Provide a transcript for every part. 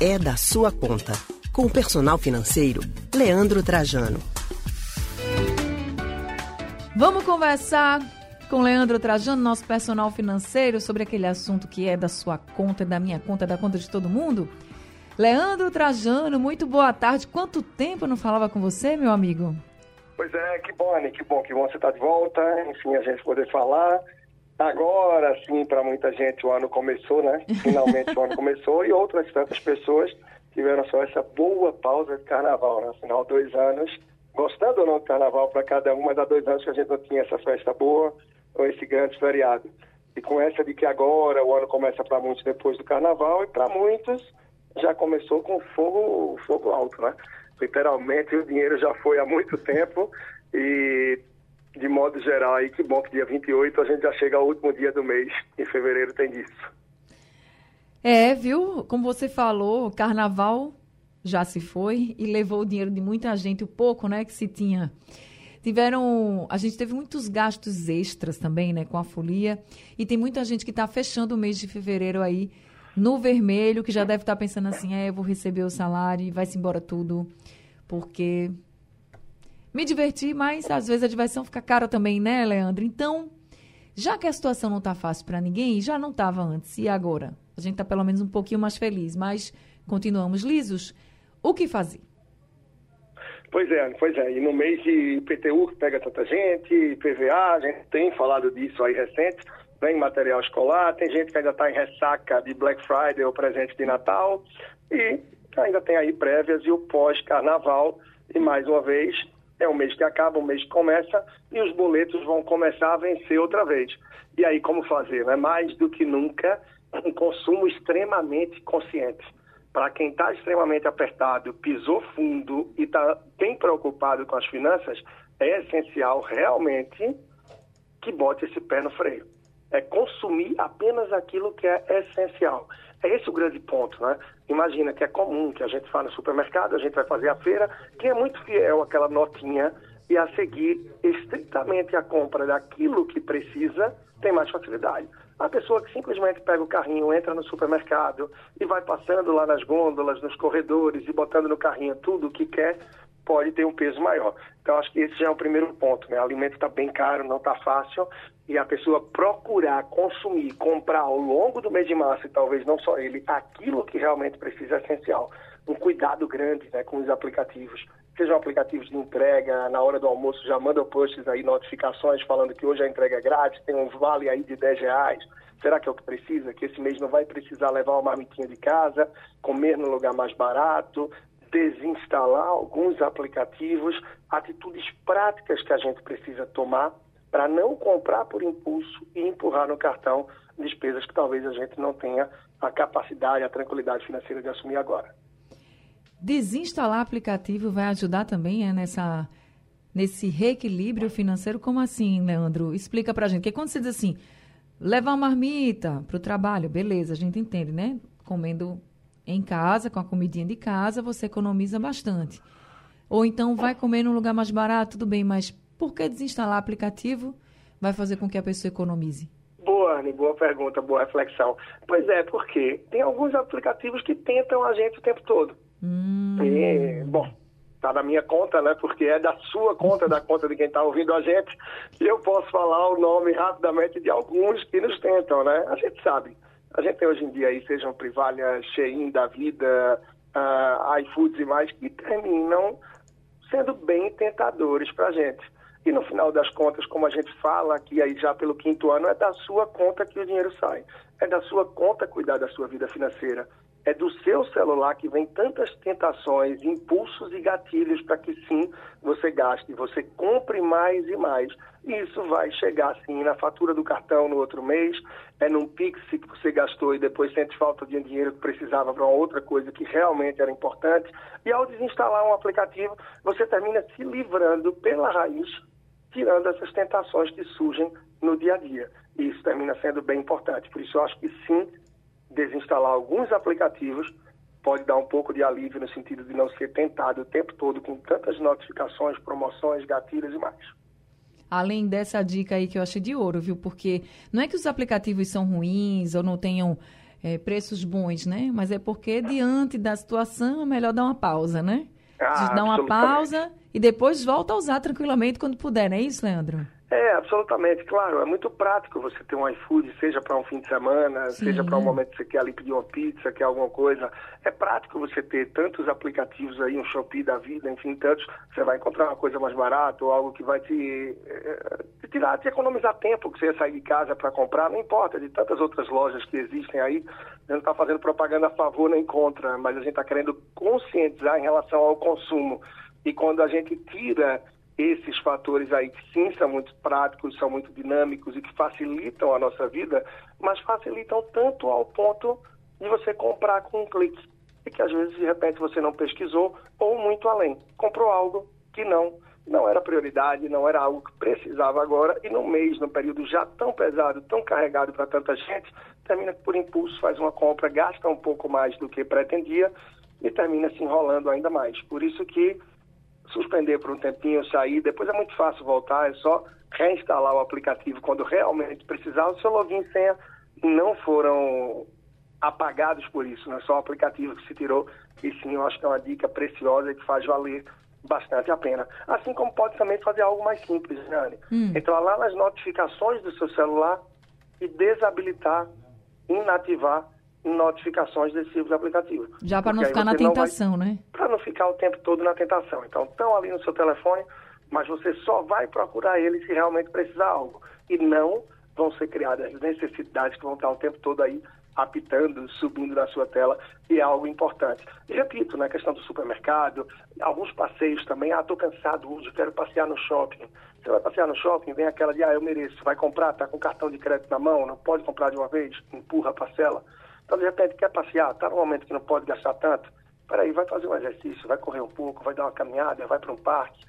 é da sua conta. Com o personal financeiro, Leandro Trajano. Vamos conversar com Leandro Trajano, nosso personal financeiro, sobre aquele assunto que é da sua conta, da minha conta, da conta de todo mundo? Leandro Trajano, muito boa tarde. Quanto tempo eu não falava com você, meu amigo? Pois é, que bom, Anny, que bom, que bom você estar tá de volta, enfim, a gente poder falar. Agora, sim, para muita gente o ano começou, né? Finalmente o ano começou e outras tantas pessoas tiveram só essa boa pausa de carnaval, né? Afinal, dois anos, gostando ou não do carnaval para cada um, mas há dois anos que a gente não tinha essa festa boa ou esse grande feriado. E com essa de que agora o ano começa para muitos depois do carnaval e para muitos já começou com fogo, fogo alto, né? Literalmente o dinheiro já foi há muito tempo e de modo geral aí que bom que dia 28 a gente já chega ao último dia do mês, em fevereiro tem disso. É, viu? Como você falou, carnaval já se foi e levou o dinheiro de muita gente, o pouco, né, que se tinha. Tiveram, a gente teve muitos gastos extras também, né, com a folia, e tem muita gente que está fechando o mês de fevereiro aí no vermelho, que já deve estar tá pensando assim, é, eu vou receber o salário e vai-se embora tudo, porque me diverti, mas às vezes a diversão fica cara também, né, Leandro? Então, já que a situação não está fácil para ninguém, já não estava antes, e agora? A gente está pelo menos um pouquinho mais feliz, mas continuamos lisos. O que fazer? Pois é, pois é. E no mês de IPTU que pega tanta gente, PVA, a gente tem falado disso aí recente, vem material escolar, tem gente que ainda está em ressaca de Black Friday ou presente de Natal, e ainda tem aí prévias e o pós-carnaval. E mais uma vez, é um mês que acaba, um mês que começa, e os boletos vão começar a vencer outra vez. E aí, como fazer? Né? Mais do que nunca, um consumo extremamente consciente. Para quem está extremamente apertado, pisou fundo e está bem preocupado com as finanças, é essencial realmente que bote esse pé no freio. É consumir apenas aquilo que é essencial. É esse o grande ponto, né? Imagina que é comum que a gente vá no supermercado, a gente vai fazer a feira, quem é muito fiel àquela notinha e a seguir estritamente a compra daquilo que precisa, tem mais facilidade. A pessoa que simplesmente pega o carrinho, entra no supermercado e vai passando lá nas gôndolas, nos corredores e botando no carrinho tudo o que quer, pode ter um peso maior. Então, acho que esse já é o primeiro ponto. Né? O alimento está bem caro, não está fácil, e a pessoa procurar consumir, comprar ao longo do mês de março, e talvez não só ele, aquilo que realmente precisa é essencial. Um cuidado grande né, com os aplicativos sejam aplicativos de entrega, na hora do almoço já mandam posts aí, notificações falando que hoje a entrega é grátis, tem um vale aí de 10 reais. Será que é o que precisa? Que esse mês não vai precisar levar uma marmitinha de casa, comer no lugar mais barato, desinstalar alguns aplicativos, atitudes práticas que a gente precisa tomar para não comprar por impulso e empurrar no cartão despesas que talvez a gente não tenha a capacidade, a tranquilidade financeira de assumir agora. Desinstalar aplicativo vai ajudar também é, nessa, nesse reequilíbrio financeiro? Como assim, Leandro? Explica pra gente. Porque quando você diz assim, levar uma marmita para o trabalho, beleza, a gente entende, né? Comendo em casa, com a comidinha de casa, você economiza bastante. Ou então vai comer num lugar mais barato, tudo bem, mas por que desinstalar aplicativo vai fazer com que a pessoa economize? Boa, Anne, boa pergunta, boa reflexão. Pois é, porque tem alguns aplicativos que tentam a gente o tempo todo. Hum. E, bom, tá na minha conta, né? Porque é da sua conta, da conta de quem está ouvindo a gente. E eu posso falar o nome rapidamente de alguns que nos tentam, né? A gente sabe. A gente tem hoje em dia aí, sejam Privalha, Shein da vida, uh, iFoods e mais, que terminam sendo bem tentadores para a gente. E no final das contas, como a gente fala aqui aí já pelo quinto ano, é da sua conta que o dinheiro sai. É da sua conta cuidar da sua vida financeira é do seu celular que vem tantas tentações, impulsos e gatilhos para que sim você gaste, você compre mais e mais. E isso vai chegar sim na fatura do cartão no outro mês, é num Pix que você gastou e depois sente falta de dinheiro que precisava para uma outra coisa que realmente era importante. E ao desinstalar um aplicativo, você termina se livrando pela raiz, tirando essas tentações que surgem no dia a dia. E isso termina sendo bem importante. Por isso eu acho que sim, desinstalar alguns aplicativos pode dar um pouco de alívio no sentido de não ser tentado o tempo todo com tantas notificações, promoções, gatilhos e mais. Além dessa dica aí que eu achei de ouro, viu? Porque não é que os aplicativos são ruins ou não tenham é, preços bons, né? Mas é porque, diante da situação, é melhor dar uma pausa, né? Ah, dar uma pausa e depois volta a usar tranquilamente quando puder, não é isso, Leandro? É, absolutamente, claro. É muito prático você ter um iFood, seja para um fim de semana, Sim. seja para um momento que você quer ali pedir uma pizza, quer alguma coisa. É prático você ter tantos aplicativos aí, um Shopee da vida, enfim, tantos. Você vai encontrar uma coisa mais barata ou algo que vai te, eh, te tirar, te economizar tempo que você ia sair de casa para comprar, não importa, de tantas outras lojas que existem aí. A gente não está fazendo propaganda a favor nem contra, mas a gente está querendo conscientizar em relação ao consumo. E quando a gente tira esses fatores aí que sim são muito práticos, são muito dinâmicos e que facilitam a nossa vida, mas facilitam tanto ao ponto de você comprar com um clique. E que às vezes, de repente, você não pesquisou ou muito além. Comprou algo que não, não era prioridade, não era algo que precisava agora, e no mês, no período já tão pesado, tão carregado para tanta gente, termina por impulso, faz uma compra, gasta um pouco mais do que pretendia e termina se enrolando ainda mais. Por isso que suspender por um tempinho, sair, depois é muito fácil voltar, é só reinstalar o aplicativo quando realmente precisar. O seu login e senha não foram apagados por isso, não é só o aplicativo que se tirou, e sim, eu acho que é uma dica preciosa que faz valer bastante a pena. Assim como pode também fazer algo mais simples, né, Hum. Entrar lá nas notificações do seu celular e desabilitar, inativar notificações desse tipo de aplicativo. Já para não ficar na tentação, vai, né? Para não ficar o tempo todo na tentação. Então, estão ali no seu telefone, mas você só vai procurar ele se realmente precisar algo. E não vão ser criadas necessidades que vão estar o tempo todo aí apitando, subindo na sua tela, e é algo importante. E repito, na questão do supermercado, alguns passeios também, ah, estou cansado hoje, quero passear no shopping. Você vai passear no shopping, vem aquela de, ah, eu mereço, vai comprar, está com cartão de crédito na mão, não pode comprar de uma vez, empurra a parcela. Então, de repente, quer passear, está num momento que não pode gastar tanto, peraí, vai fazer um exercício, vai correr um pouco, vai dar uma caminhada, vai para um parque.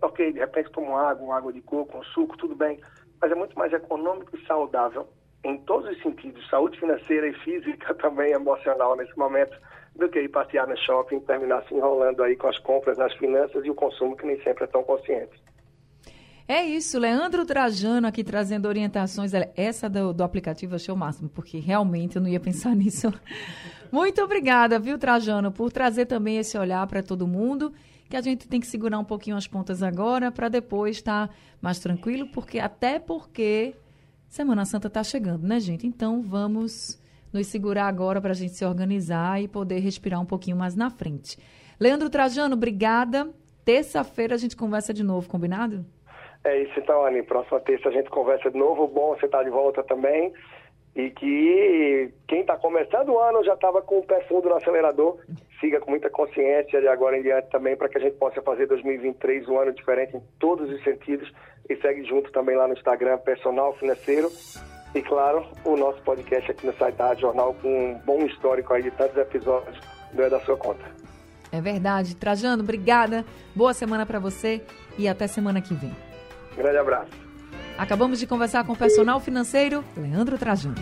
Ok, de repente toma água, água de coco, um suco, tudo bem. Mas é muito mais econômico e saudável em todos os sentidos, saúde financeira e física, também emocional nesse momento, do que ir passear no shopping e terminar se enrolando aí com as compras, nas finanças e o consumo que nem sempre é tão consciente. É isso, Leandro Trajano aqui trazendo orientações. Essa do, do aplicativo achei o máximo, porque realmente eu não ia pensar nisso. Muito obrigada, viu, Trajano, por trazer também esse olhar para todo mundo, que a gente tem que segurar um pouquinho as pontas agora para depois estar tá mais tranquilo, porque até porque Semana Santa está chegando, né, gente? Então vamos nos segurar agora para a gente se organizar e poder respirar um pouquinho mais na frente. Leandro Trajano, obrigada. Terça-feira a gente conversa de novo, combinado? É isso então, Anny. Próxima terça a gente conversa de novo. Bom você estar tá de volta também. E que quem está começando o ano já estava com o pé fundo no acelerador. Siga com muita consciência de agora em diante também para que a gente possa fazer 2023 um ano diferente em todos os sentidos. E segue junto também lá no Instagram, Personal Financeiro. E claro, o nosso podcast aqui no site da Jornal com um bom histórico aí de tantos episódios do É da Sua Conta. É verdade. Trajano, obrigada. Boa semana para você e até semana que vem. Grande abraço. Acabamos de conversar com o personal financeiro Leandro Trajano.